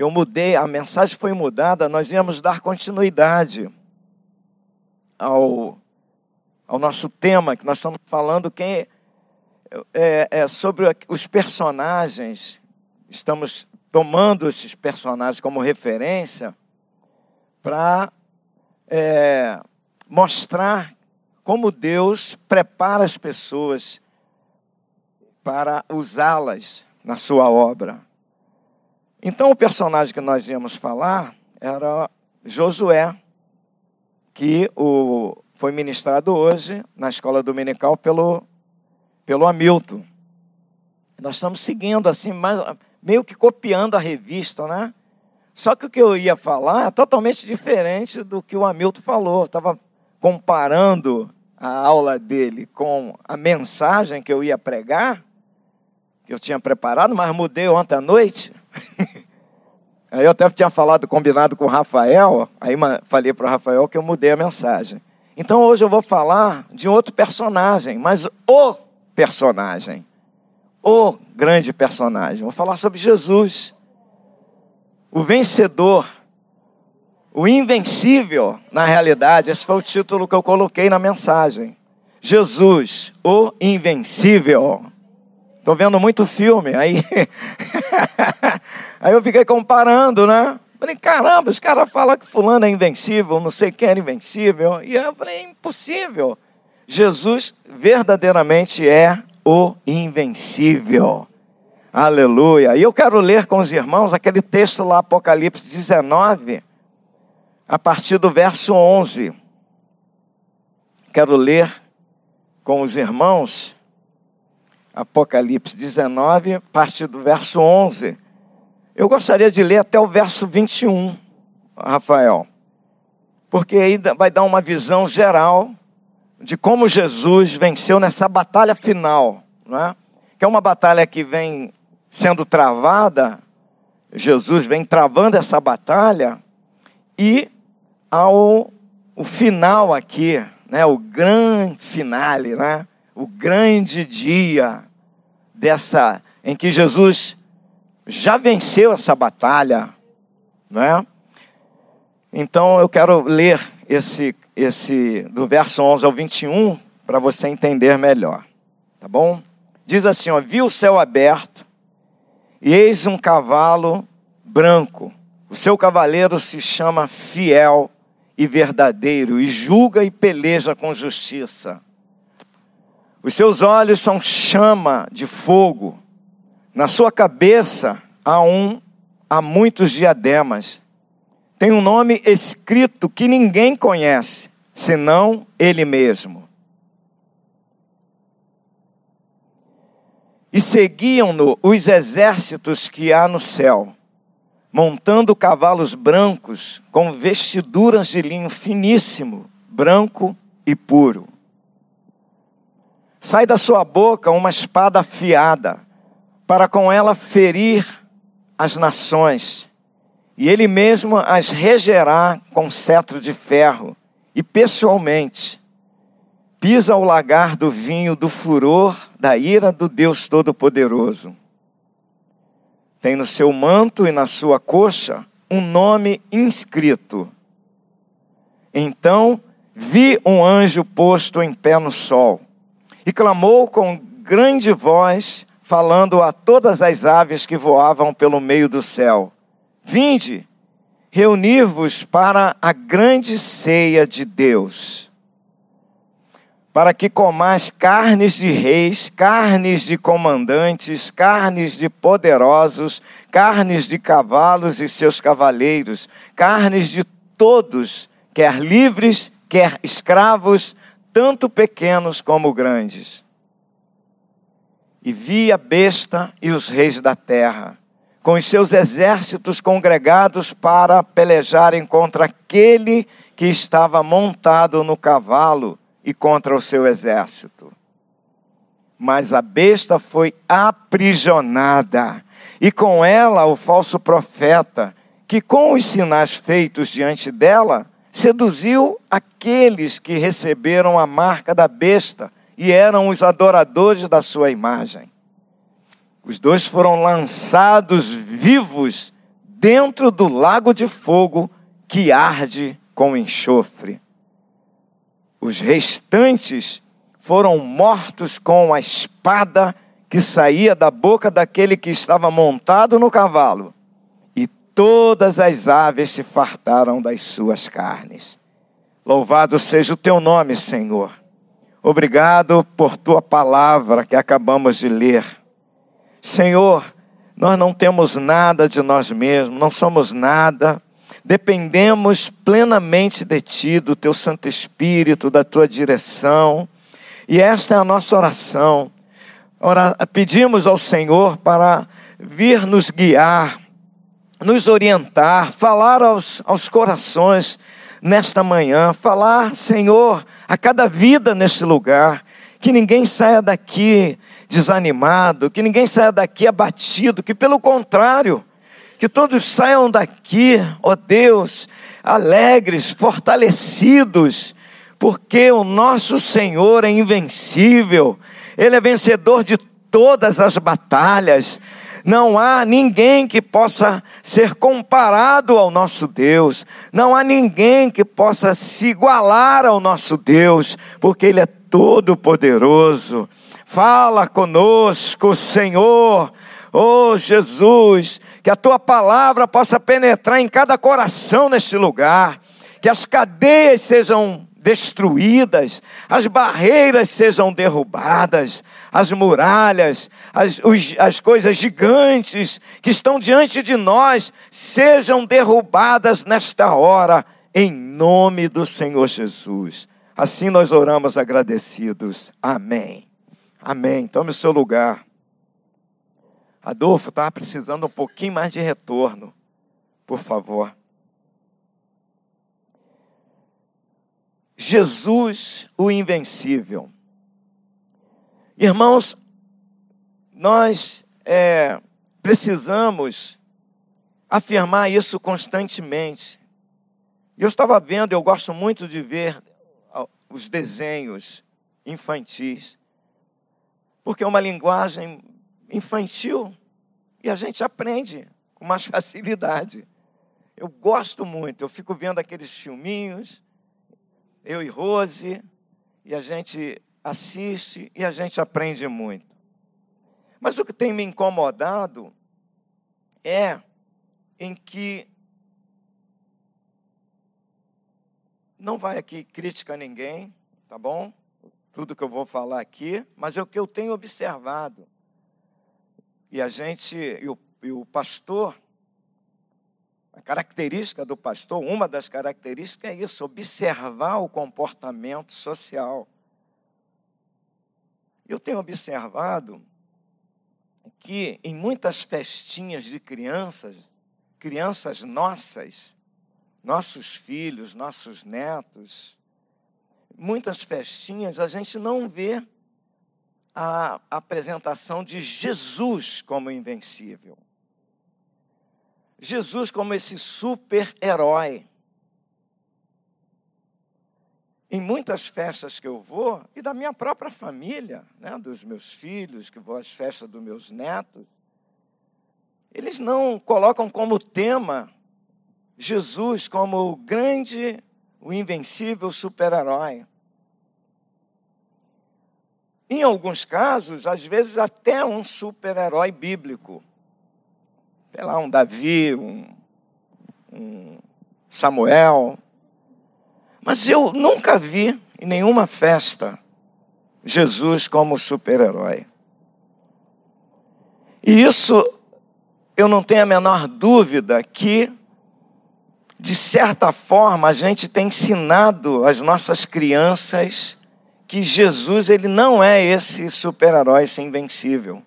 eu mudei, a mensagem foi mudada, nós íamos dar continuidade ao, ao nosso tema, que nós estamos falando quem é, é sobre os personagens, estamos tomando esses personagens como referência para é, mostrar como Deus prepara as pessoas para usá-las na sua obra. Então, o personagem que nós íamos falar era Josué, que o, foi ministrado hoje na escola dominical pelo, pelo Hamilton. Nós estamos seguindo assim, mais, meio que copiando a revista, né? Só que o que eu ia falar é totalmente diferente do que o Hamilton falou. Estava comparando a aula dele com a mensagem que eu ia pregar, que eu tinha preparado, mas mudei ontem à noite. aí eu até tinha falado, combinado com o Rafael, aí falei para o Rafael que eu mudei a mensagem. Então hoje eu vou falar de outro personagem, mas o personagem. O grande personagem. Vou falar sobre Jesus, o vencedor, o invencível, na realidade. Esse foi o título que eu coloquei na mensagem. Jesus, o invencível. Estou vendo muito filme, aí. aí eu fiquei comparando, né? Falei, caramba, os caras falam que fulano é invencível, não sei quem é invencível. E eu falei, impossível. Jesus verdadeiramente é o invencível. Aleluia. E eu quero ler com os irmãos aquele texto lá, Apocalipse 19, a partir do verso 11. Quero ler com os irmãos Apocalipse 19, a partir do verso 11. Eu gostaria de ler até o verso 21, Rafael, porque aí vai dar uma visão geral de como Jesus venceu nessa batalha final, não é? que é uma batalha que vem sendo travada, Jesus vem travando essa batalha, e ao o final aqui, né, o grande finale, né, o grande dia dessa em que Jesus já venceu essa batalha, né? Então eu quero ler esse esse do verso 11 ao 21 para você entender melhor, tá bom? Diz assim, ó, viu o céu aberto e eis um cavalo branco. O seu cavaleiro se chama fiel e verdadeiro e julga e peleja com justiça. Os seus olhos são chama de fogo. Na sua cabeça há um há muitos diademas. Tem um nome escrito que ninguém conhece, senão ele mesmo. E seguiam-no os exércitos que há no céu, montando cavalos brancos com vestiduras de linho finíssimo, branco e puro. Sai da sua boca uma espada afiada, para com ela ferir as nações, e ele mesmo as regerá com cetro de ferro, e pessoalmente pisa o lagar do vinho do furor da ira do Deus Todo-Poderoso. Tem no seu manto e na sua coxa um nome inscrito. Então vi um anjo posto em pé no sol e clamou com grande voz, falando a todas as aves que voavam pelo meio do céu: Vinde, reunir-vos para a grande ceia de Deus, para que comais carnes de reis, carnes de comandantes, carnes de poderosos, carnes de cavalos e seus cavaleiros, carnes de todos, quer livres, quer escravos, tanto pequenos como grandes. E vi a besta e os reis da terra, com os seus exércitos congregados para pelejarem contra aquele que estava montado no cavalo e contra o seu exército. Mas a besta foi aprisionada, e com ela o falso profeta, que com os sinais feitos diante dela, seduziu aqueles que receberam a marca da besta e eram os adoradores da sua imagem. Os dois foram lançados vivos dentro do lago de fogo que arde com enxofre. Os restantes foram mortos com a espada que saía da boca daquele que estava montado no cavalo, todas as aves se fartaram das suas carnes. Louvado seja o teu nome, Senhor. Obrigado por tua palavra que acabamos de ler. Senhor, nós não temos nada de nós mesmos, não somos nada, dependemos plenamente de Ti, do Teu Santo Espírito, da Tua direção, e esta é a nossa oração. Ora, pedimos ao Senhor para vir nos guiar, nos orientar, falar aos, aos corações nesta manhã, falar, Senhor, a cada vida neste lugar, que ninguém saia daqui desanimado, que ninguém saia daqui abatido, que pelo contrário, que todos saiam daqui, ó Deus, alegres, fortalecidos, porque o nosso Senhor é invencível, Ele é vencedor de todas as batalhas. Não há ninguém que possa ser comparado ao nosso Deus, não há ninguém que possa se igualar ao nosso Deus, porque Ele é todo-poderoso. Fala conosco, Senhor. Oh Jesus, que a tua palavra possa penetrar em cada coração neste lugar, que as cadeias sejam destruídas, as barreiras sejam derrubadas, as muralhas, as, os, as coisas gigantes que estão diante de nós sejam derrubadas nesta hora, em nome do Senhor Jesus. Assim nós oramos agradecidos. Amém. Amém. Tome o seu lugar. Adolfo estava precisando um pouquinho mais de retorno. Por favor. Jesus, o invencível. Irmãos, nós é, precisamos afirmar isso constantemente. Eu estava vendo, eu gosto muito de ver os desenhos infantis porque é uma linguagem infantil e a gente aprende com mais facilidade. Eu gosto muito, eu fico vendo aqueles filminhos, eu e Rose, e a gente assiste e a gente aprende muito. Mas o que tem me incomodado é em que não vai aqui crítica a ninguém, tá bom? tudo que eu vou falar aqui, mas é o que eu tenho observado. E a gente, e o, e o pastor, a característica do pastor, uma das características é isso, observar o comportamento social. Eu tenho observado que em muitas festinhas de crianças, crianças nossas, nossos filhos, nossos netos, muitas festinhas, a gente não vê a apresentação de Jesus como invencível. Jesus como esse super-herói. Em muitas festas que eu vou, e da minha própria família, né, dos meus filhos, que vou às festas dos meus netos, eles não colocam como tema Jesus como o grande, o invencível super-herói. Em alguns casos, às vezes até um super-herói bíblico. Sei lá, um Davi, um, um Samuel. Mas eu nunca vi em nenhuma festa Jesus como super-herói. E isso eu não tenho a menor dúvida que, de certa forma, a gente tem ensinado as nossas crianças que Jesus ele não é esse super-herói sem invencível.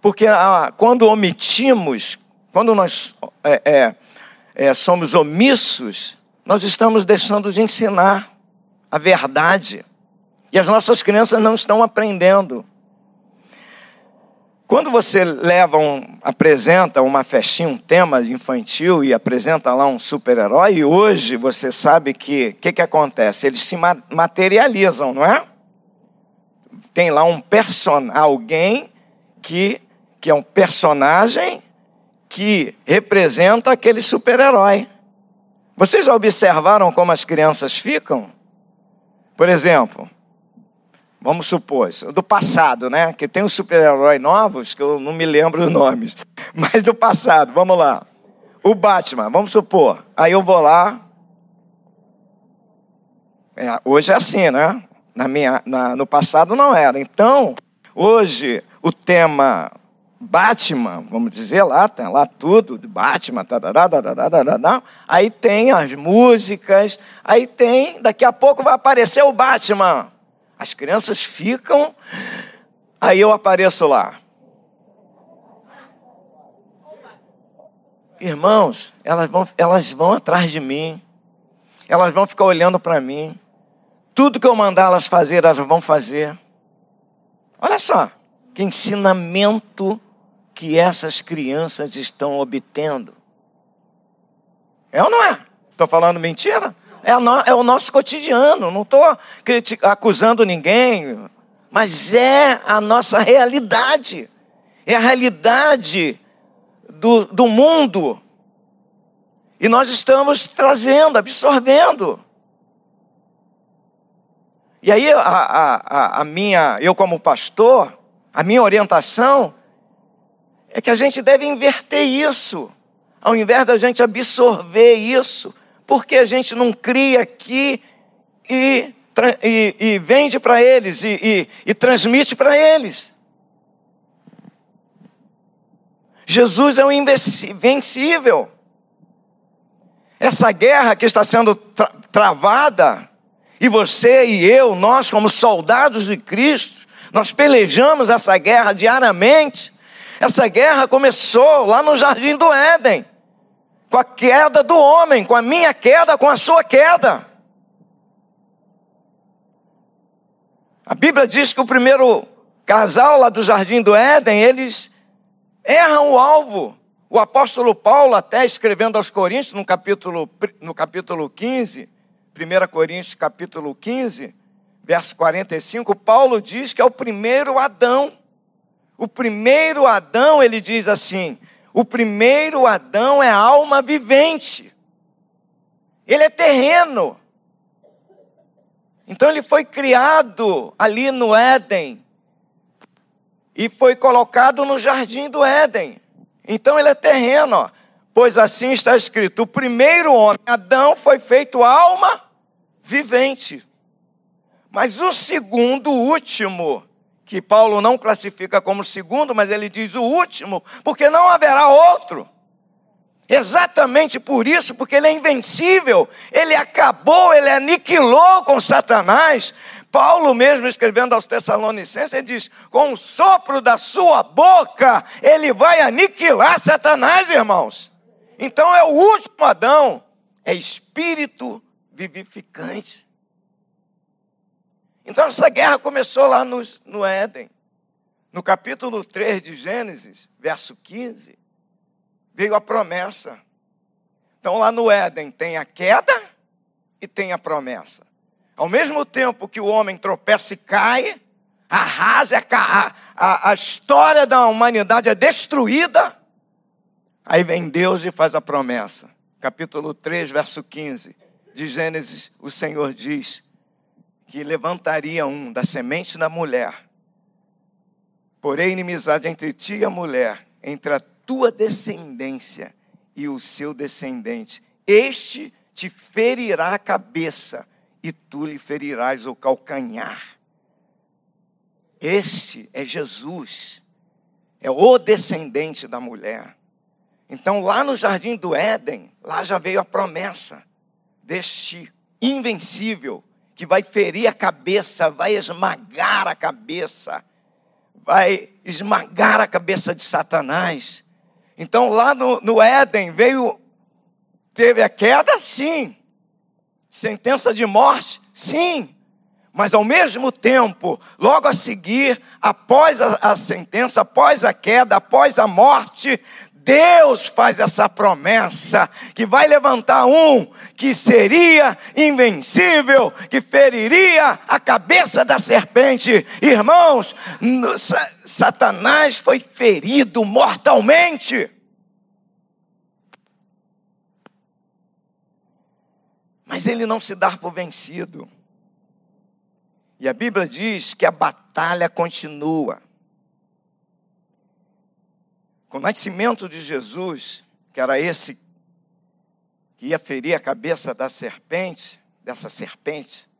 Porque ah, quando omitimos, quando nós é, é, é, somos omissos, nós estamos deixando de ensinar a verdade. E as nossas crianças não estão aprendendo. Quando você leva um, apresenta uma festinha, um tema infantil e apresenta lá um super-herói, e hoje você sabe que o que, que acontece? Eles se materializam, não é? Tem lá um person, alguém que, que é um personagem que representa aquele super-herói. Vocês já observaram como as crianças ficam? Por exemplo, vamos supor, do passado, né? Que tem os super-heróis novos, que eu não me lembro os nomes, mas do passado, vamos lá. O Batman, vamos supor, aí eu vou lá. É, hoje é assim, né? Na minha, na, no passado não era. Então, hoje, o tema Batman, vamos dizer lá, tem lá tudo Batman, tá, tá, tá, aí tem as músicas, aí tem, daqui a pouco vai aparecer o Batman. As crianças ficam, aí eu apareço lá. Irmãos, elas vão, elas vão atrás de mim, elas vão ficar olhando para mim. Tudo que eu mandar elas fazer, elas vão fazer. Olha só, que ensinamento que essas crianças estão obtendo. É ou não é? Estou falando mentira? É, no, é, o nosso cotidiano, não estou acusando ninguém, mas é a nossa realidade. É a realidade do, do mundo. E nós estamos trazendo, absorvendo. E aí, a, a, a minha, eu como pastor, a minha orientação é que a gente deve inverter isso, ao invés da gente absorver isso, porque a gente não cria aqui e, e, e vende para eles e, e, transmite para eles. Jesus é o invencível. Essa guerra que está sendo tra travada, e você e eu, nós, como soldados de Cristo, nós pelejamos essa guerra diariamente. Essa guerra começou lá no jardim do Éden, com a queda do homem, com a minha queda, com a sua queda. A Bíblia diz que o primeiro casal lá do jardim do Éden, eles erram o alvo. O apóstolo Paulo, até escrevendo aos Coríntios, no capítulo, no capítulo 15, 1 Coríntios capítulo 15, verso 45, Paulo diz que é o primeiro Adão. O primeiro Adão, ele diz assim: o primeiro Adão é alma vivente, ele é terreno. Então ele foi criado ali no Éden e foi colocado no jardim do Éden. Então ele é terreno, ó. pois assim está escrito: o primeiro homem, Adão, foi feito alma vivente. Mas o segundo, o último, que Paulo não classifica como segundo, mas ele diz o último, porque não haverá outro. Exatamente por isso, porque ele é invencível, ele acabou, ele aniquilou com Satanás. Paulo, mesmo escrevendo aos Tessalonicenses, ele diz: com o sopro da sua boca, ele vai aniquilar Satanás, irmãos. Então é o último Adão, é espírito vivificante. Então essa guerra começou lá no, no Éden. No capítulo 3 de Gênesis, verso 15, veio a promessa. Então lá no Éden tem a queda e tem a promessa. Ao mesmo tempo que o homem tropeça e cai, arrasa, a, a, a história da humanidade é destruída, aí vem Deus e faz a promessa. Capítulo 3, verso 15 de Gênesis, o Senhor diz: que levantaria um da semente da mulher. Porém, inimizade entre ti e a mulher, entre a tua descendência e o seu descendente. Este te ferirá a cabeça e tu lhe ferirás o calcanhar. Este é Jesus, é o descendente da mulher. Então, lá no jardim do Éden, lá já veio a promessa deste invencível que vai ferir a cabeça, vai esmagar a cabeça, vai esmagar a cabeça de Satanás. Então lá no, no Éden veio, teve a queda, sim. Sentença de morte, sim. Mas ao mesmo tempo, logo a seguir, após a, a sentença, após a queda, após a morte, Deus faz essa promessa que vai levantar um que seria invencível, que feriria a cabeça da serpente. Irmãos, Satanás foi ferido mortalmente. Mas ele não se dá por vencido. E a Bíblia diz que a batalha continua. Com o nascimento de Jesus, que era esse que ia ferir a cabeça da serpente, dessa serpente,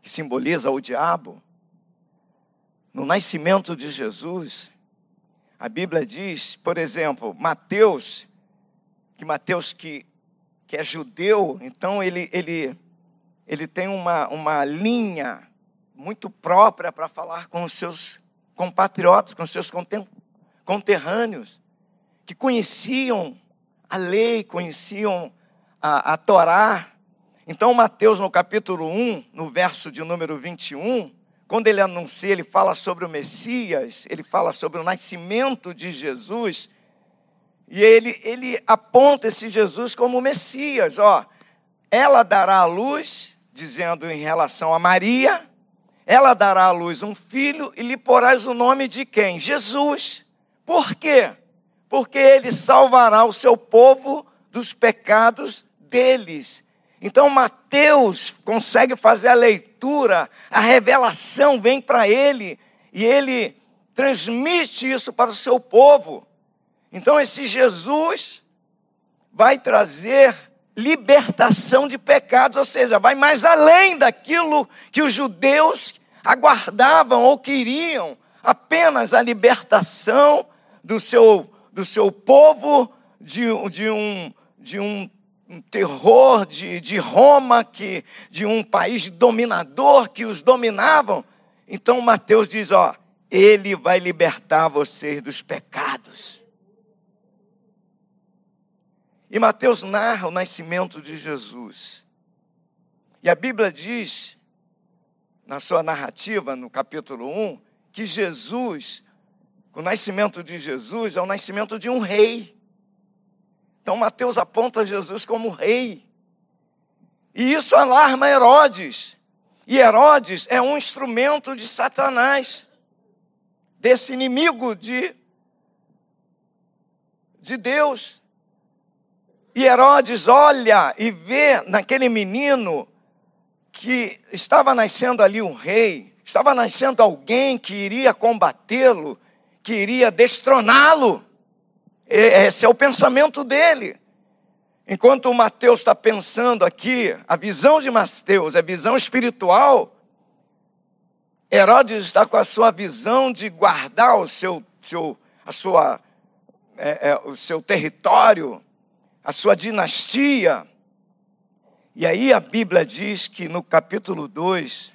que simboliza o diabo, no nascimento de Jesus, a Bíblia diz, por exemplo, Mateus, que Mateus que, que é judeu, então ele, ele, ele tem uma, uma linha muito própria para falar com os seus compatriotas, com os seus conterrâneos, que conheciam a lei, conheciam a, a Torá. Então, Mateus, no capítulo 1, no verso de número 21, quando ele anuncia, ele fala sobre o Messias, ele fala sobre o nascimento de Jesus, e ele, ele aponta esse Jesus como o Messias. Ó, ela dará a luz, dizendo em relação a Maria, ela dará à luz um filho e lhe porás o nome de quem? Jesus. Por quê? Porque ele salvará o seu povo dos pecados deles. Então Mateus consegue fazer a leitura, a revelação vem para ele e ele transmite isso para o seu povo. Então esse Jesus vai trazer libertação de pecados, ou seja, vai mais além daquilo que os judeus aguardavam ou queriam, apenas a libertação do seu, do seu povo de, de um, de um terror de, de Roma, que, de um país dominador que os dominavam. Então Mateus diz: Ó, ele vai libertar vocês dos pecados. E Mateus narra o nascimento de Jesus. E a Bíblia diz, na sua narrativa, no capítulo 1, que Jesus, o nascimento de Jesus é o nascimento de um rei. Então Mateus aponta Jesus como rei. E isso alarma Herodes. E Herodes é um instrumento de Satanás, desse inimigo de, de Deus. E Herodes olha e vê naquele menino que estava nascendo ali um rei, estava nascendo alguém que iria combatê-lo, que iria destroná-lo. Esse é o pensamento dele. Enquanto Mateus está pensando aqui, a visão de Mateus é visão espiritual, Herodes está com a sua visão de guardar o seu, seu, a sua, é, é, o seu território, a sua dinastia. E aí a Bíblia diz que no capítulo 2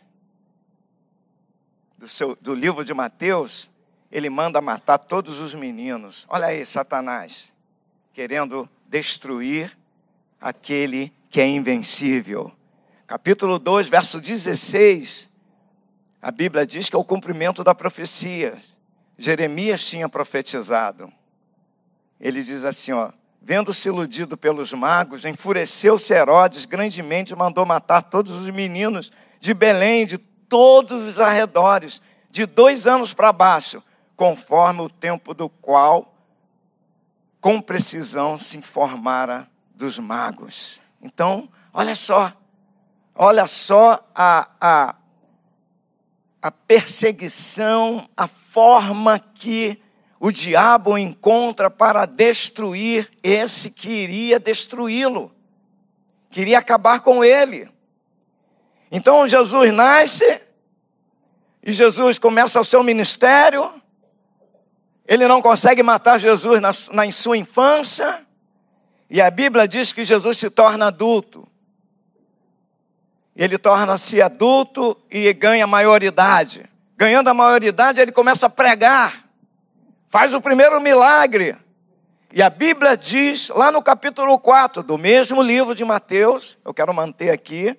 do, seu, do livro de Mateus, ele manda matar todos os meninos. Olha aí, Satanás, querendo destruir aquele que é invencível. Capítulo 2, verso 16, a Bíblia diz que é o cumprimento da profecia. Jeremias tinha profetizado. Ele diz assim, ó: Vendo-se iludido pelos magos, enfureceu-se Herodes grandemente e mandou matar todos os meninos de Belém, de todos os arredores, de dois anos para baixo, conforme o tempo do qual, com precisão, se informara dos magos. Então, olha só, olha só a, a, a perseguição, a forma que o diabo encontra para destruir esse que iria destruí-lo, queria acabar com ele. Então Jesus nasce e Jesus começa o seu ministério, ele não consegue matar Jesus na, na, sua infância. E a Bíblia diz que Jesus se torna adulto. Ele torna-se adulto e ganha maioridade. Ganhando a maioridade, ele começa a pregar. Faz o primeiro milagre. E a Bíblia diz, lá no capítulo 4 do mesmo livro de Mateus, eu quero manter aqui,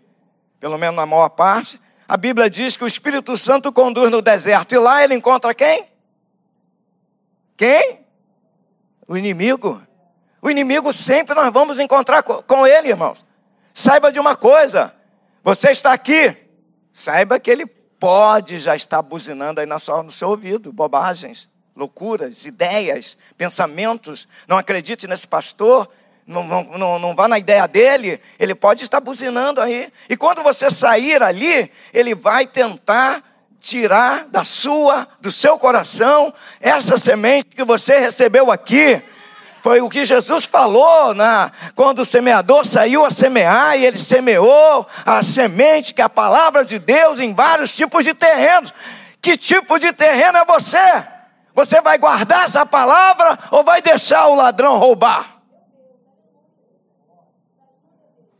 pelo menos na maior parte, a Bíblia diz que o Espírito Santo conduz no deserto. E lá ele encontra quem? Quem? O inimigo. O inimigo sempre nós vamos encontrar com ele, irmãos. Saiba de uma coisa: você está aqui, saiba que ele pode já estar buzinando aí na sua, no seu ouvido bobagens, loucuras, ideias, pensamentos. Não acredite nesse pastor, não, não, não vá na ideia dele, ele pode estar buzinando aí. E quando você sair ali, ele vai tentar tirar da sua, do seu coração, essa semente que você recebeu aqui. Foi o que Jesus falou na, quando o semeador saiu a semear e ele semeou a semente, que é a palavra de Deus, em vários tipos de terrenos. Que tipo de terreno é você? Você vai guardar essa palavra ou vai deixar o ladrão roubar?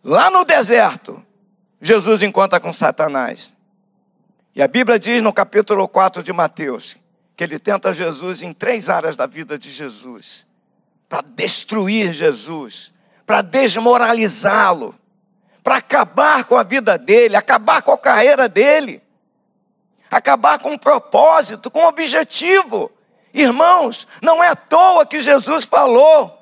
Lá no deserto, Jesus encontra com Satanás. E a Bíblia diz no capítulo 4 de Mateus que ele tenta Jesus em três áreas da vida de Jesus para destruir Jesus, para desmoralizá-lo, para acabar com a vida dele, acabar com a carreira dele, acabar com um propósito, com um objetivo. Irmãos, não é à toa que Jesus falou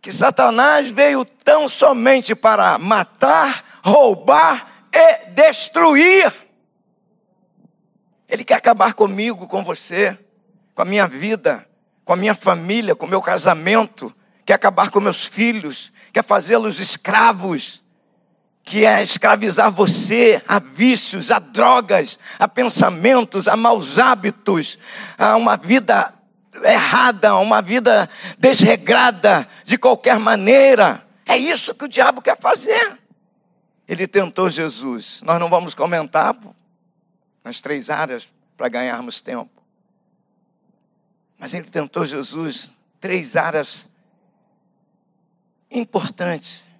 que Satanás veio tão somente para matar, roubar e destruir. Ele quer acabar comigo, com você, com a minha vida, com a minha família, com o meu casamento, quer acabar com meus filhos, quer fazê-los escravos, quer escravizar você a vícios, a drogas, a pensamentos, a maus hábitos, a uma vida errada, uma vida desregrada de qualquer maneira. É isso que o diabo quer fazer. Ele tentou Jesus. Nós não vamos comentar nas três áreas para ganharmos tempo. Mas ele tentou Jesus três áreas importantes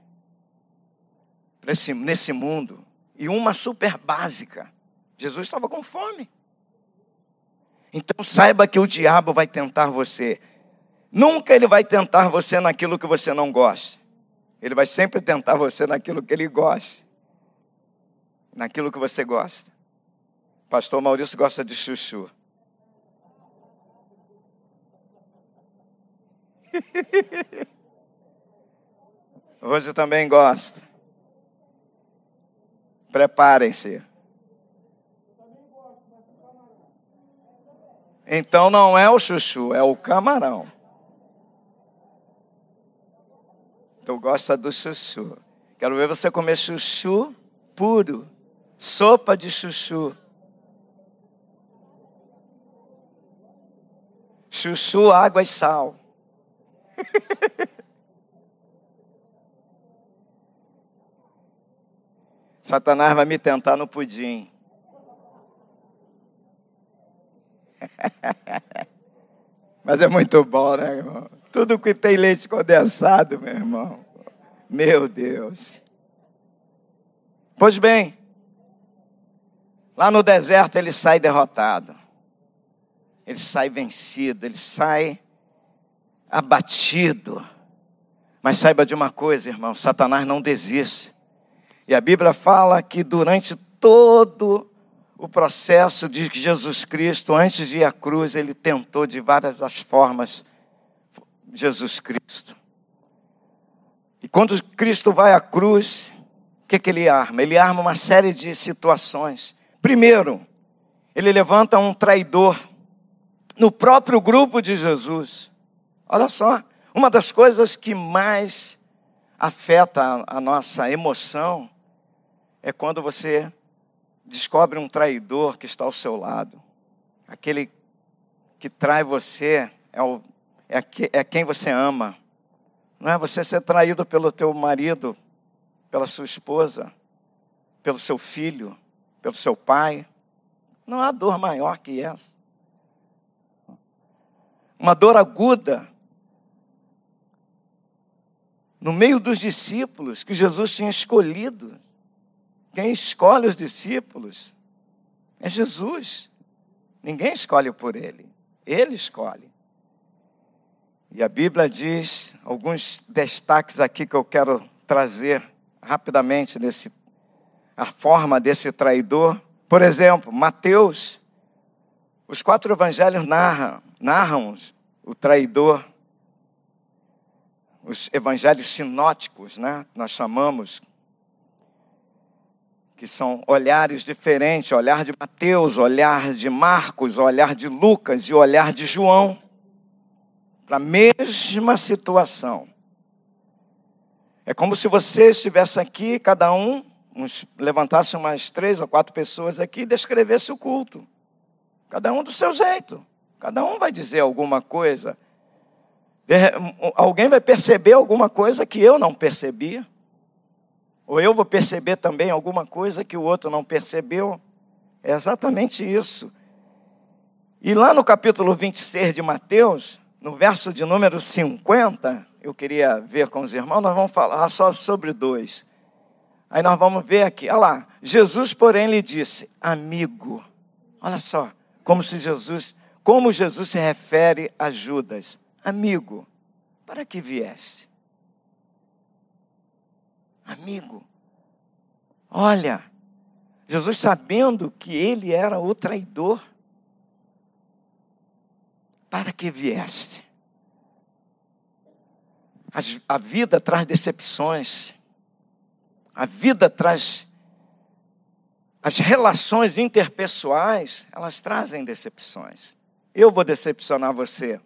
nesse, mundo e uma super básica. Jesus estava com fome. Então saiba que o diabo vai tentar você. Nunca ele vai tentar você naquilo que você não gosta. Ele vai sempre tentar você naquilo que ele gosta. Naquilo que você gosta. Pastor Maurício gosta de chuchu. Hoje também gosta. Preparem-se. Então não é o chuchu, é o camarão. Tu gosta do chuchu. Quero ver você comer chuchu puro. Sopa de chuchu. Chuchu, água e sal. Satanás vai me tentar no pudim. Mas é muito bom, né, irmão? Tudo que tem leite condensado, meu irmão. Meu Deus. Pois bem, lá no deserto ele sai derrotado. Ele sai vencido, ele sai abatido. Mas saiba de uma coisa, irmão: Satanás não desiste. E a Bíblia fala que durante todo o processo de Jesus Cristo, antes de ir à cruz, ele tentou de várias das formas Jesus Cristo. E quando Cristo vai à cruz, o que, que ele arma? Ele arma uma série de situações. Primeiro, ele levanta um traidor no próprio grupo de Jesus. Olha só, uma das coisas que mais afeta a, nossa emoção é quando você descobre um traidor que está ao seu lado. Aquele que trai você é, o, é, que, é quem você ama. Não é você ser traído pelo teu marido, pela sua esposa, pelo seu filho, pelo seu pai. Não há dor maior que essa. Uma dor aguda. No meio dos discípulos que Jesus tinha escolhido. Quem escolhe os discípulos é Jesus. Ninguém escolhe por ele, ele escolhe. E a Bíblia diz alguns destaques aqui que eu quero trazer rapidamente nesse a forma desse traidor. Por exemplo, Mateus, os quatro evangelhos narram, narram o traidor. Os evangelhos sinóticos, né? Nós chamamos que são olhares diferentes, olhar de Mateus, olhar de Marcos, olhar de Lucas e olhar de João, para a mesma situação. É como se você estivesse aqui, cada um uns, levantasse umas três ou quatro pessoas aqui e descrevesse o culto. Cada um do seu jeito. Cada um vai dizer alguma coisa. Alguém vai perceber alguma coisa que eu não percebia. Ou eu vou perceber também alguma coisa que o outro não percebeu. É exatamente isso. E lá no capítulo 26 de Mateus, no verso de número 50, eu queria ver com os irmãos, nós vamos falar só sobre dois. Aí nós vamos ver aqui, olha lá. Jesus, porém, lhe disse: Amigo. Olha só, como se Jesus, como Jesus se refere a Judas: Amigo, para que vieste? Amigo. Olha, Jesus sabendo que ele era o traidor, para que vieste? A vida traz decepções, a vida traz. As relações interpessoais, elas trazem decepções. Eu vou decepcionar você,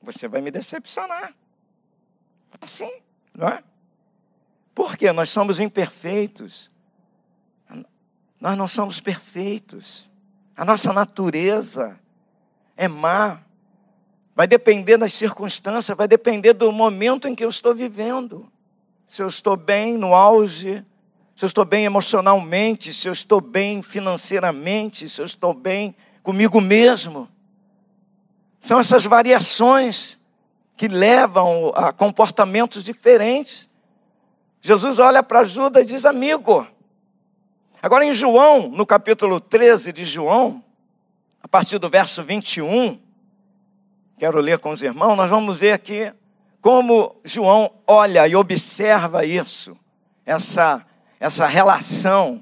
você vai me decepcionar. Assim, não é? Porque nós somos imperfeitos. Nós não somos perfeitos. A nossa natureza é má. Vai depender das circunstâncias, vai depender do momento em que eu estou vivendo. Se eu estou bem no auge, se eu estou bem emocionalmente, se eu estou bem financeiramente, se eu estou bem comigo mesmo. São essas variações que levam a comportamentos diferentes. Jesus olha para Judas e diz: Amigo, Agora, em João, no capítulo 13 de João, a partir do verso 21, quero ler com os irmãos, nós vamos ver aqui como João olha e observa isso, essa, essa relação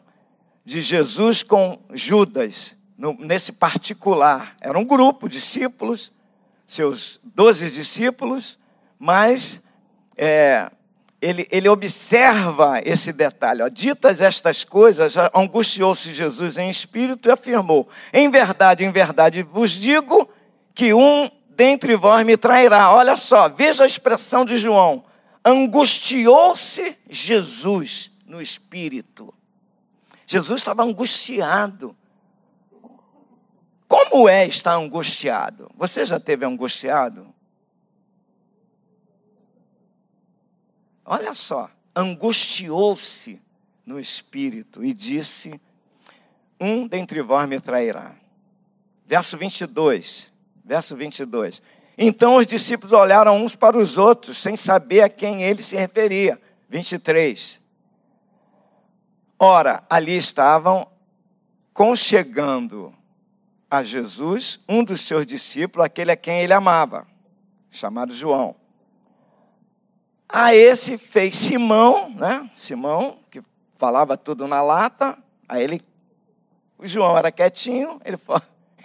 de Jesus com Judas, no, nesse particular. Era um grupo, discípulos, seus doze discípulos, mas é, ele, ele observa esse detalhe. Ó. Ditas estas coisas, angustiou-se Jesus em espírito e afirmou: Em verdade, em verdade vos digo que um dentre vós me trairá. Olha só, veja a expressão de João. Angustiou-se Jesus no espírito. Jesus estava angustiado. Como é estar angustiado? Você já teve angustiado? Olha só, angustiou-se no espírito e disse: Um dentre vós me trairá. Verso 22. Verso 22. Então os discípulos olharam uns para os outros, sem saber a quem ele se referia. 23. Ora, ali estavam conchegando a Jesus um dos seus discípulos, aquele a quem ele amava, chamado João. A esse fez Simão, né? Simão, que falava tudo na lata. Aí ele, o João era quietinho, ele,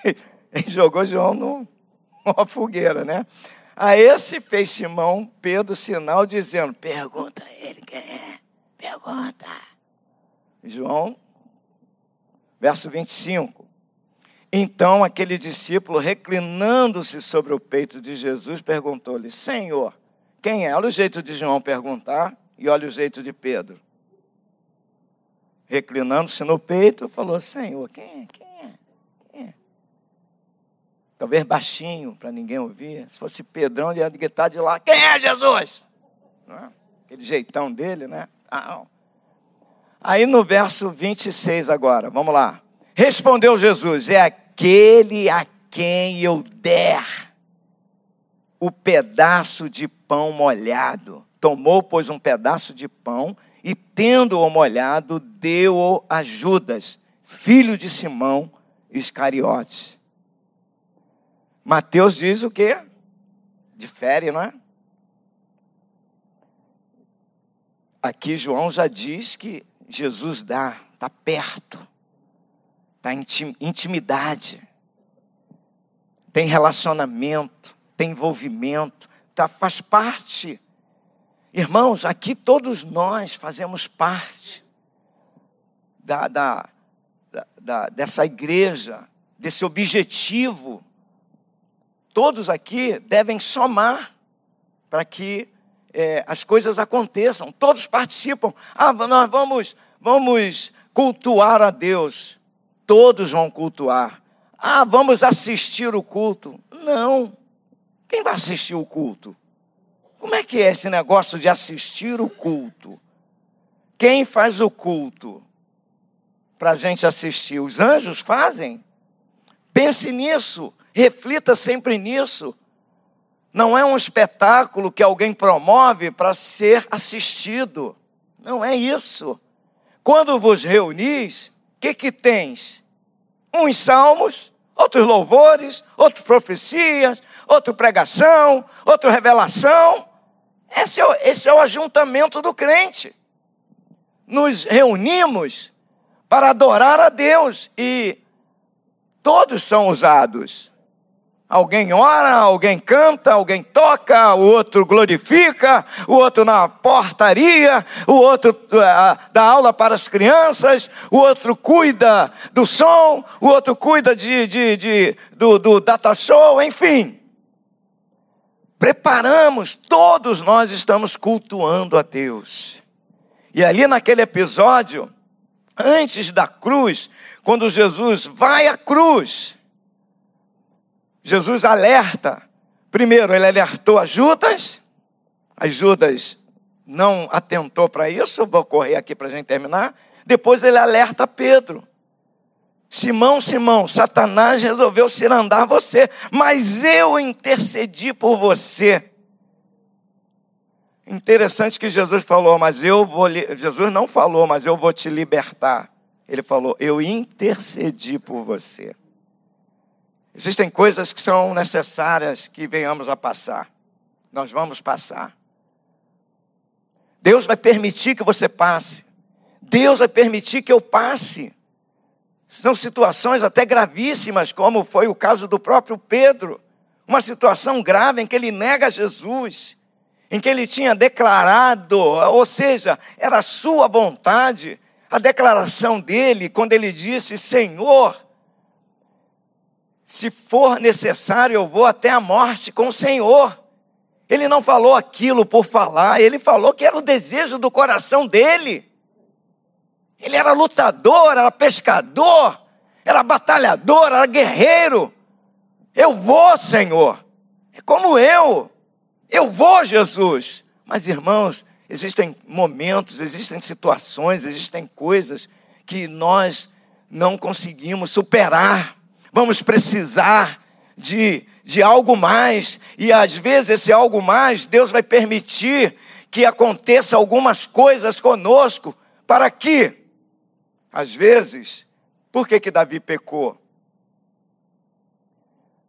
ele jogou João numa fogueira, né? A esse fez Simão Pedro sinal dizendo: Pergunta a ele quem é, pergunta. João, verso 25. Então aquele discípulo, reclinando-se sobre o peito de Jesus, perguntou-lhe: Senhor, quem é? Olha o jeito de João perguntar e olha o jeito de Pedro. Reclinando-se no peito, falou: Senhor, quem é? Quem é? Quem é? Talvez baixinho, para ninguém ouvir. Se fosse Pedrão, ele ia gritar de lá: Quem é Jesus? É? Aquele jeitão dele, né? Ah, Aí no verso 26 agora, vamos lá. Respondeu Jesus: É aquele a quem eu der o pedaço de pão molhado. Tomou, pois, um pedaço de pão e, tendo-o molhado, deu-o a Judas, filho de Simão Iscariotes. Mateus diz o quê? Difere, não é? Aqui João já diz que Jesus dá, está perto, em intimidade, tem relacionamento, tem envolvimento, tá, faz parte. Irmãos, aqui todos nós fazemos parte da, da, da, dessa igreja, desse objetivo. Todos aqui devem somar para que é, as coisas aconteçam, todos participam. Ah, nós vamos, vamos cultuar a Deus. Todos vão cultuar. Ah, vamos assistir o culto. Não. Quem vai assistir o culto? Como é que é esse negócio de assistir o culto? Quem faz o culto para a gente assistir? Os anjos fazem? Pense nisso, reflita sempre nisso. Não é um espetáculo que alguém promove para ser assistido. Não é isso. Quando vos reunis, que, que tens? Uns salmos, outros louvores, outras profecias, outra pregação, outra revelação. Esse é, o, esse é o ajuntamento do crente. Nos reunimos para adorar a Deus e todos são usados. Alguém ora, alguém canta, alguém toca, o outro glorifica, o outro na portaria, o outro uh, dá aula para as crianças, o outro cuida do som, o outro cuida de, de, de do, do data show, enfim. Preparamos, todos nós estamos cultuando a Deus. E ali naquele episódio, antes da cruz, quando Jesus vai à cruz, Jesus alerta. Primeiro, ele alertou a Judas. As Judas não atentou para isso. Vou correr aqui para a gente terminar. Depois ele alerta Pedro. Simão, Simão, Satanás resolveu cirandar você, mas eu intercedi por você. Interessante que Jesus falou, mas eu vou. Jesus não falou, mas eu vou te libertar. Ele falou, eu intercedi por você. Existem coisas que são necessárias que venhamos a passar. Nós vamos passar. Deus vai permitir que você passe. Deus vai permitir que eu passe. São situações até gravíssimas, como foi o caso do próprio Pedro. Uma situação grave em que ele nega Jesus, em que ele tinha declarado, ou seja, era sua vontade, a declaração dele, quando ele disse: Senhor, se for necessário, eu vou até a morte com o Senhor. Ele não falou aquilo por falar, ele falou que era o desejo do coração dele. Ele era lutador, era pescador, era batalhador, era guerreiro. Eu vou, Senhor. É como eu. Eu vou, Jesus. Mas, irmãos, existem momentos, existem situações, existem coisas que nós não conseguimos superar vamos precisar de, de algo mais, e às vezes esse algo mais, Deus vai permitir que aconteça algumas coisas conosco, para que, às vezes, por que que Davi pecou?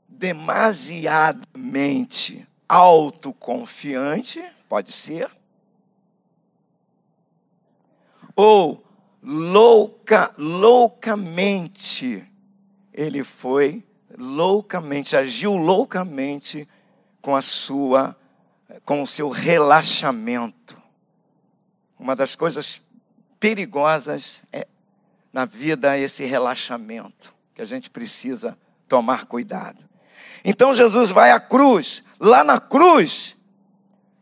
Demasiadamente autoconfiante, pode ser, ou louca, loucamente ele foi loucamente, agiu loucamente com a sua, com o seu relaxamento. Uma das coisas perigosas é, na vida é esse relaxamento, que a gente precisa tomar cuidado. Então Jesus vai à cruz. Lá na cruz,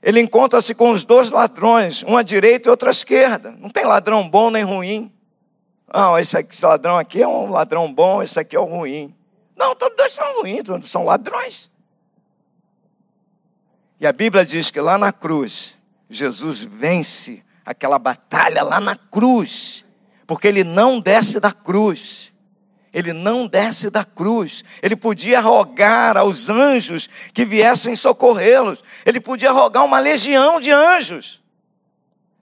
ele encontra-se com os dois ladrões, um à direita e outro à esquerda. Não tem ladrão bom nem ruim. Ah, esse, aqui, esse ladrão aqui é um ladrão bom, esse aqui é o ruim. Não, todos dois são ruins, todos são ladrões. E a Bíblia diz que lá na cruz, Jesus vence aquela batalha lá na cruz, porque ele não desce da cruz. Ele não desce da cruz. Ele podia rogar aos anjos que viessem socorrê-los. Ele podia rogar uma legião de anjos.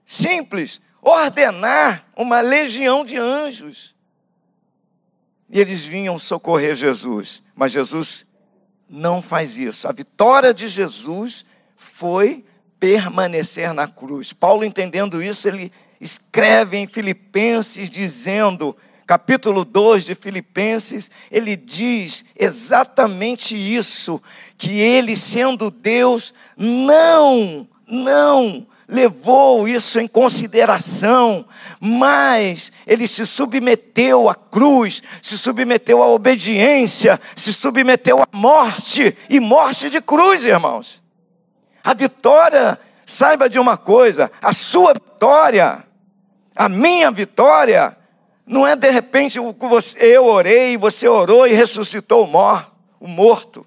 Simples ordenar uma legião de anjos. E eles vinham socorrer Jesus, mas Jesus não faz isso. A vitória de Jesus foi permanecer na cruz. Paulo, entendendo isso, ele escreve em Filipenses dizendo, capítulo 2 de Filipenses, ele diz exatamente isso, que ele sendo Deus não, não levou isso em consideração, mas ele se submeteu à cruz, se submeteu à obediência, se submeteu à morte e morte de cruz, irmãos. A vitória Saiba de uma coisa: a sua vitória, a minha vitória, não é de repente eu orei, você orou e ressuscitou o morto,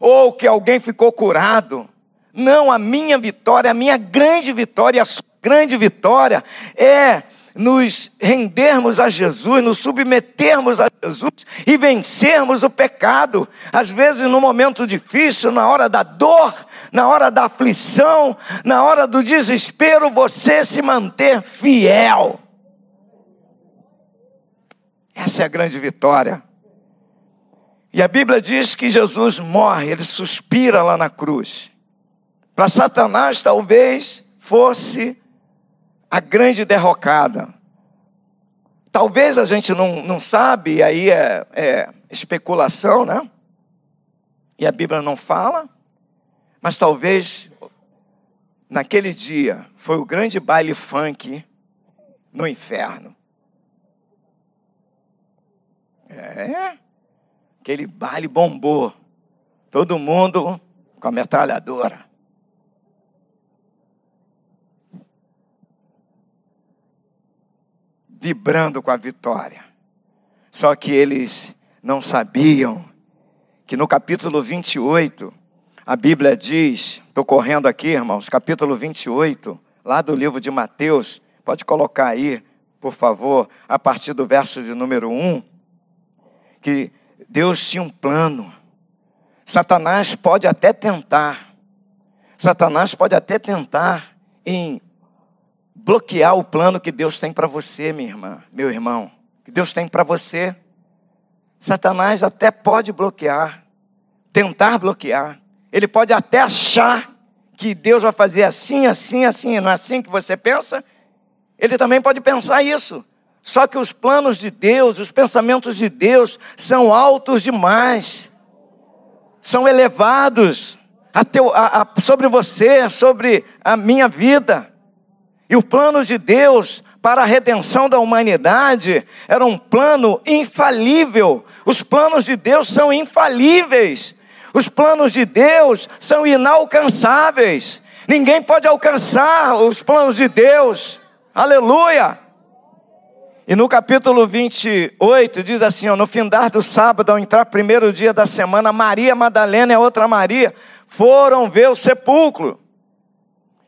ou que alguém ficou curado. Não, a minha vitória, a minha grande vitória, a sua grande vitória é nos rendermos a Jesus, nos submetermos a Jesus e vencermos o pecado. Às vezes, no momento difícil, na hora da dor, na hora da aflição, na hora do desespero, você se manter fiel. Essa é a grande vitória. E a Bíblia diz que Jesus morre, ele suspira lá na cruz. Para Satanás, talvez fosse a grande derrocada. Talvez a gente não, não sabe, aí é, é especulação, né? E a Bíblia não fala, mas talvez naquele dia foi o grande baile funk no inferno. É, aquele baile bombou. Todo mundo com a metralhadora. Vibrando com a vitória. Só que eles não sabiam que no capítulo 28, a Bíblia diz, estou correndo aqui, irmãos, capítulo 28, lá do livro de Mateus, pode colocar aí, por favor, a partir do verso de número 1, que Deus tinha um plano. Satanás pode até tentar, Satanás pode até tentar em bloquear o plano que Deus tem para você, minha irmã, meu irmão, que Deus tem para você. Satanás até pode bloquear, tentar bloquear. Ele pode até achar que Deus vai fazer assim, assim, assim, não é assim que você pensa? Ele também pode pensar isso. Só que os planos de Deus, os pensamentos de Deus são altos demais, são elevados a teu, a, a, sobre você, sobre a minha vida. E o plano de Deus para a redenção da humanidade era um plano infalível. Os planos de Deus são infalíveis. Os planos de Deus são inalcançáveis. Ninguém pode alcançar os planos de Deus. Aleluia! E no capítulo 28 diz assim: ó, no findar do sábado, ao entrar primeiro dia da semana, Maria Madalena e a outra Maria foram ver o sepulcro.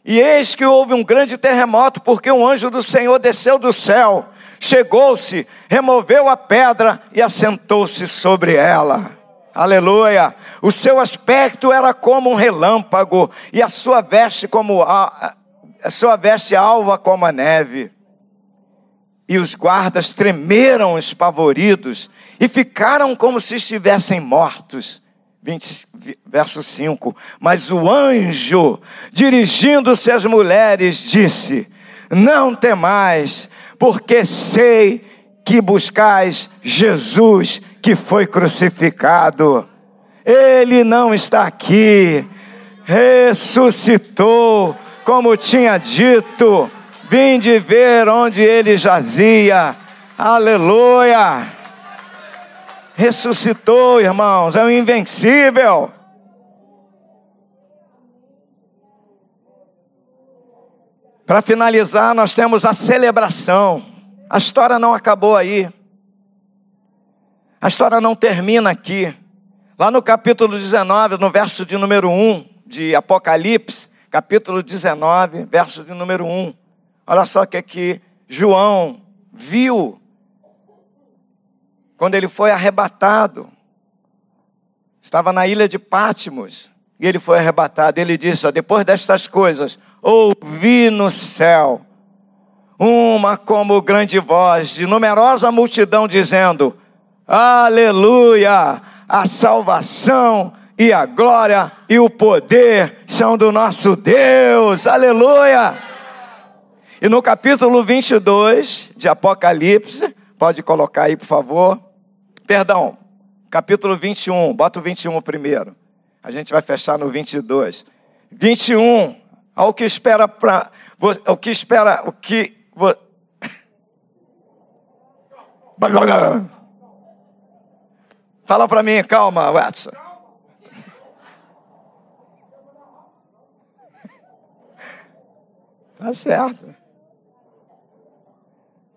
E eis que houve um grande terremoto, porque um anjo do Senhor desceu do céu, chegou-se, removeu a pedra e assentou-se sobre ela. Aleluia! O seu aspecto era como um relâmpago, e a sua veste como a, a sua veste alva como a neve. E os guardas tremeram espavoridos e ficaram como se estivessem mortos. 20, verso 5. Mas o anjo, dirigindo-se às mulheres, disse: Não temais, porque sei que buscais Jesus que foi crucificado. Ele não está aqui, ressuscitou, como tinha dito. Vinde ver onde ele jazia. Aleluia ressuscitou, irmãos, é o invencível. Para finalizar, nós temos a celebração. A história não acabou aí. A história não termina aqui. Lá no capítulo 19, no verso de número 1 de Apocalipse, capítulo 19, verso de número 1. Olha só o que aqui João viu quando ele foi arrebatado, estava na ilha de Pátimos, e ele foi arrebatado. Ele disse: ó, depois destas coisas, ouvi no céu uma como grande voz de numerosa multidão dizendo: Aleluia! A salvação e a glória e o poder são do nosso Deus. Aleluia! E no capítulo 22 de Apocalipse, pode colocar aí, por favor. Perdão, capítulo 21, bota o 21 primeiro. A gente vai fechar no 22. 21, ao que espera para o que espera, o que Fala para mim, calma, Watson. Tá certo.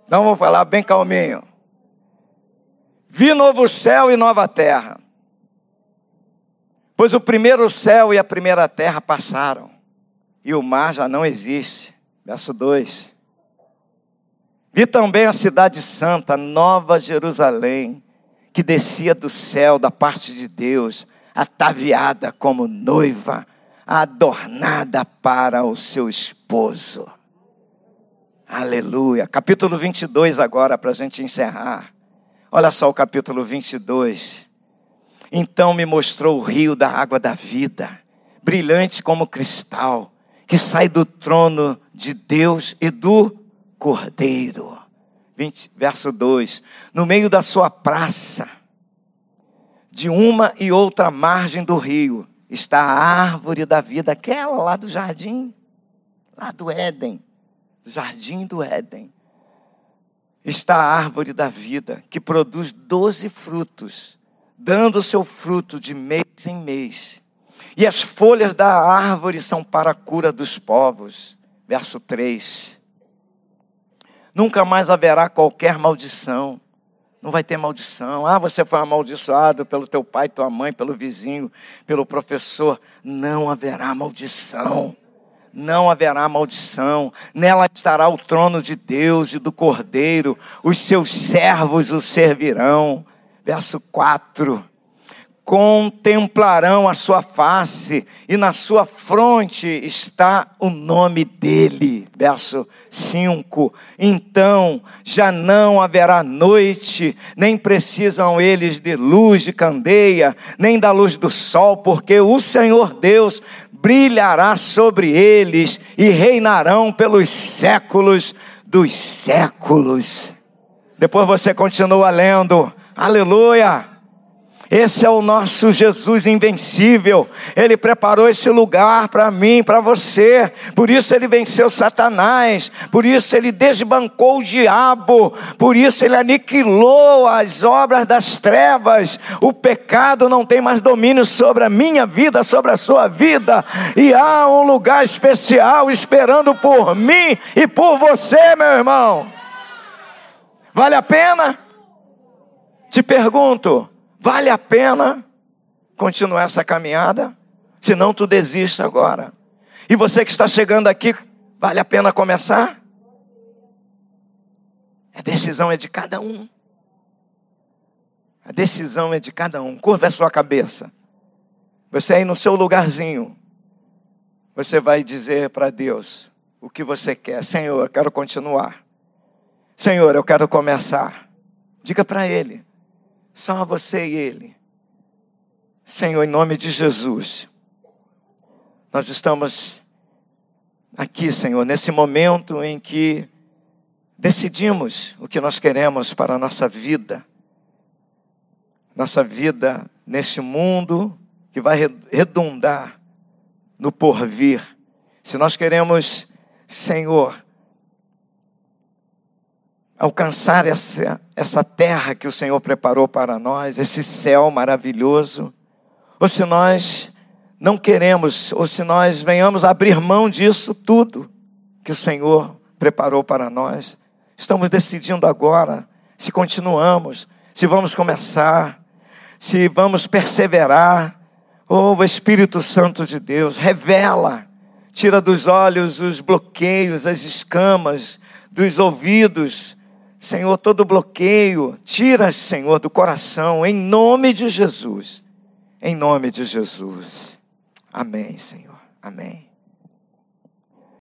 Então vou falar bem calminho. Vi novo céu e nova terra. Pois o primeiro céu e a primeira terra passaram, e o mar já não existe. Verso 2. Vi também a cidade santa, Nova Jerusalém, que descia do céu da parte de Deus, ataviada como noiva, adornada para o seu esposo. Aleluia. Capítulo 22 agora, para a gente encerrar. Olha só o capítulo 22. Então me mostrou o rio da água da vida, brilhante como cristal, que sai do trono de Deus e do Cordeiro. 20, verso 2: No meio da sua praça, de uma e outra margem do rio, está a árvore da vida, aquela lá do jardim, lá do Éden, do jardim do Éden. Está a árvore da vida, que produz doze frutos, dando seu fruto de mês em mês. E as folhas da árvore são para a cura dos povos. Verso 3 nunca mais haverá qualquer maldição. Não vai ter maldição. Ah, você foi amaldiçoado pelo teu pai, tua mãe, pelo vizinho, pelo professor. Não haverá maldição. Não haverá maldição. Nela estará o trono de Deus e do Cordeiro. Os seus servos o servirão. Verso 4 contemplarão a sua face, e na sua fronte está o nome dele. Verso 5: Então já não haverá noite, nem precisam eles de luz de candeia, nem da luz do sol, porque o Senhor Deus brilhará sobre eles e reinarão pelos séculos dos séculos. Depois você continua lendo, aleluia. Esse é o nosso Jesus invencível. Ele preparou esse lugar para mim, para você. Por isso ele venceu Satanás. Por isso ele desbancou o diabo. Por isso ele aniquilou as obras das trevas. O pecado não tem mais domínio sobre a minha vida, sobre a sua vida. E há um lugar especial esperando por mim e por você, meu irmão. Vale a pena? Te pergunto, Vale a pena continuar essa caminhada? Senão tu desiste agora. E você que está chegando aqui, vale a pena começar? A decisão é de cada um. A decisão é de cada um. Curva a sua cabeça. Você aí no seu lugarzinho. Você vai dizer para Deus o que você quer. Senhor, eu quero continuar. Senhor, eu quero começar. Diga para Ele. Só você e Ele. Senhor, em nome de Jesus, nós estamos aqui, Senhor, nesse momento em que decidimos o que nós queremos para a nossa vida, nossa vida neste mundo que vai redundar no porvir. Se nós queremos, Senhor, alcançar essa, essa terra que o Senhor preparou para nós, esse céu maravilhoso, ou se nós não queremos, ou se nós venhamos abrir mão disso tudo que o Senhor preparou para nós, estamos decidindo agora se continuamos, se vamos começar, se vamos perseverar. Oh, o Espírito Santo de Deus, revela, tira dos olhos os bloqueios, as escamas, dos ouvidos, Senhor, todo bloqueio, tira, Senhor, do coração, em nome de Jesus. Em nome de Jesus. Amém, Senhor. Amém.